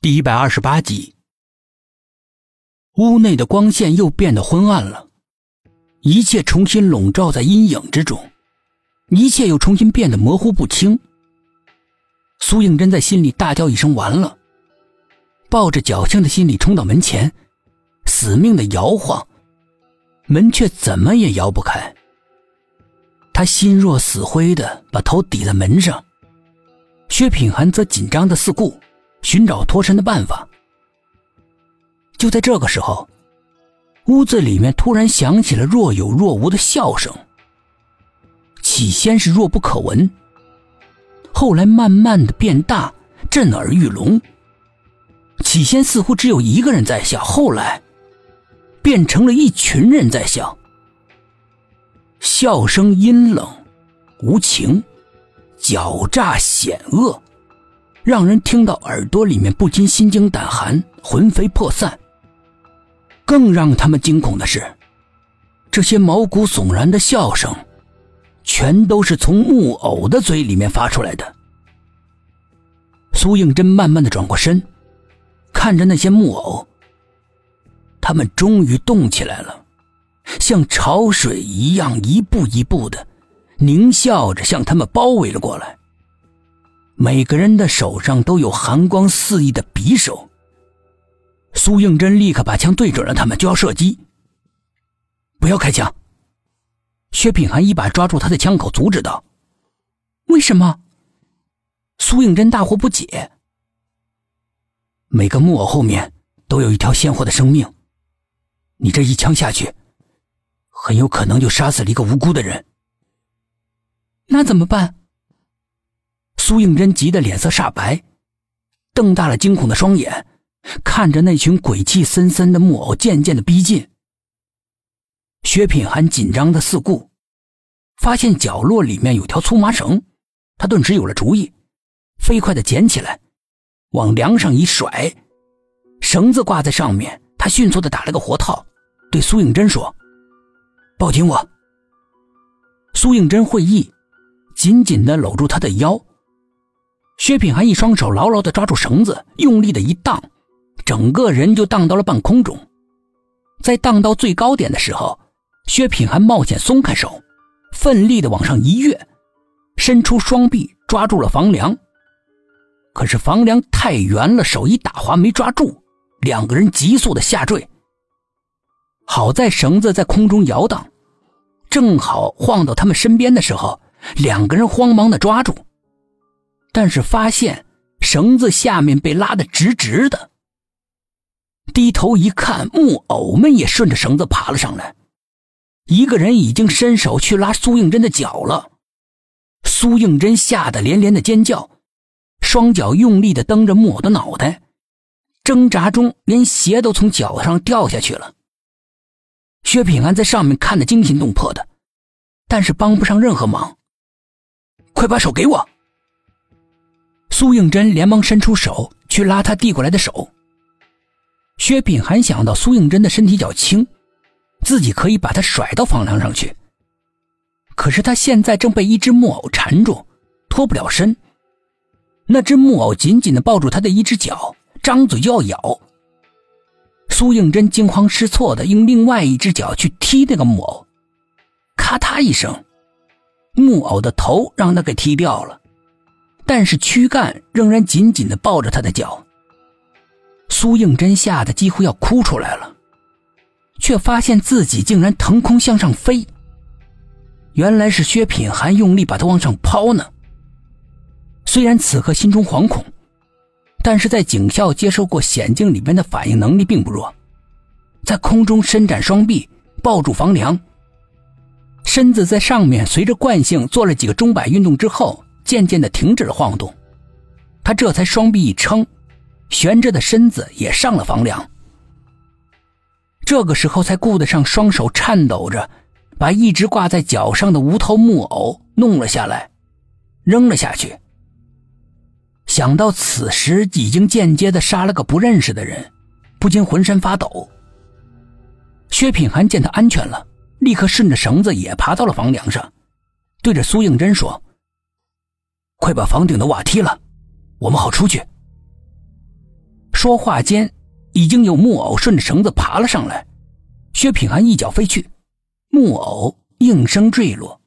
第一百二十八集，屋内的光线又变得昏暗了，一切重新笼罩在阴影之中，一切又重新变得模糊不清。苏应真在心里大叫一声：“完了！”抱着侥幸的心理冲到门前，死命的摇晃，门却怎么也摇不开。他心若死灰的把头抵在门上，薛品涵则紧张的四顾。寻找脱身的办法。就在这个时候，屋子里面突然响起了若有若无的笑声。起先是若不可闻，后来慢慢的变大，震耳欲聋。起先似乎只有一个人在笑，后来变成了一群人在笑。笑声阴冷、无情、狡诈、险恶。让人听到耳朵里面不禁心惊胆寒、魂飞魄散。更让他们惊恐的是，这些毛骨悚然的笑声，全都是从木偶的嘴里面发出来的。苏应真慢慢的转过身，看着那些木偶，他们终于动起来了，像潮水一样，一步一步的，狞笑着向他们包围了过来。每个人的手上都有寒光四溢的匕首。苏应真立刻把枪对准了他们，就要射击。不要开枪！薛品涵一把抓住他的枪口，阻止道：“为什么？”苏应真大惑不解。每个木偶后面都有一条鲜活的生命，你这一枪下去，很有可能就杀死了一个无辜的人。那怎么办？苏应真急得脸色煞白，瞪大了惊恐的双眼，看着那群鬼气森森的木偶渐渐的逼近。薛品涵紧张的四顾，发现角落里面有条粗麻绳，他顿时有了主意，飞快的捡起来，往梁上一甩，绳子挂在上面，他迅速的打了个活套，对苏应真说：“抱紧我。”苏应真会意，紧紧的搂住他的腰。薛品涵一双手牢牢的抓住绳子，用力的一荡，整个人就荡到了半空中。在荡到最高点的时候，薛品涵冒险松开手，奋力的往上一跃，伸出双臂抓住了房梁。可是房梁太圆了，手一打滑没抓住，两个人急速的下坠。好在绳子在空中摇荡，正好晃到他们身边的时候，两个人慌忙的抓住。但是发现绳子下面被拉得直直的，低头一看，木偶们也顺着绳子爬了上来。一个人已经伸手去拉苏应真的脚了，苏应真吓得连连的尖叫，双脚用力的蹬着木偶的脑袋，挣扎中连鞋都从脚上掉下去了。薛平安在上面看得惊心动魄的，但是帮不上任何忙。快把手给我！苏应真连忙伸出手去拉他递过来的手。薛品涵想到苏应真的身体较轻，自己可以把他甩到房梁上去。可是他现在正被一只木偶缠住，脱不了身。那只木偶紧紧的抱住他的一只脚，张嘴就要咬。苏应真惊慌失措的用另外一只脚去踢那个木偶，咔嗒一声，木偶的头让他给踢掉了。但是躯干仍然紧紧的抱着他的脚。苏应真吓得几乎要哭出来了，却发现自己竟然腾空向上飞。原来是薛品涵用力把他往上抛呢。虽然此刻心中惶恐，但是在警校接受过险境里面的反应能力并不弱，在空中伸展双臂抱住房梁，身子在上面随着惯性做了几个钟摆运动之后。渐渐的停止了晃动，他这才双臂一撑，悬着的身子也上了房梁。这个时候才顾得上双手颤抖着，把一直挂在脚上的无头木偶弄了下来，扔了下去。想到此时已经间接的杀了个不认识的人，不禁浑身发抖。薛品涵见他安全了，立刻顺着绳子也爬到了房梁上，对着苏应真说。快把房顶的瓦踢了，我们好出去。说话间，已经有木偶顺着绳子爬了上来。薛品安一脚飞去，木偶应声坠落。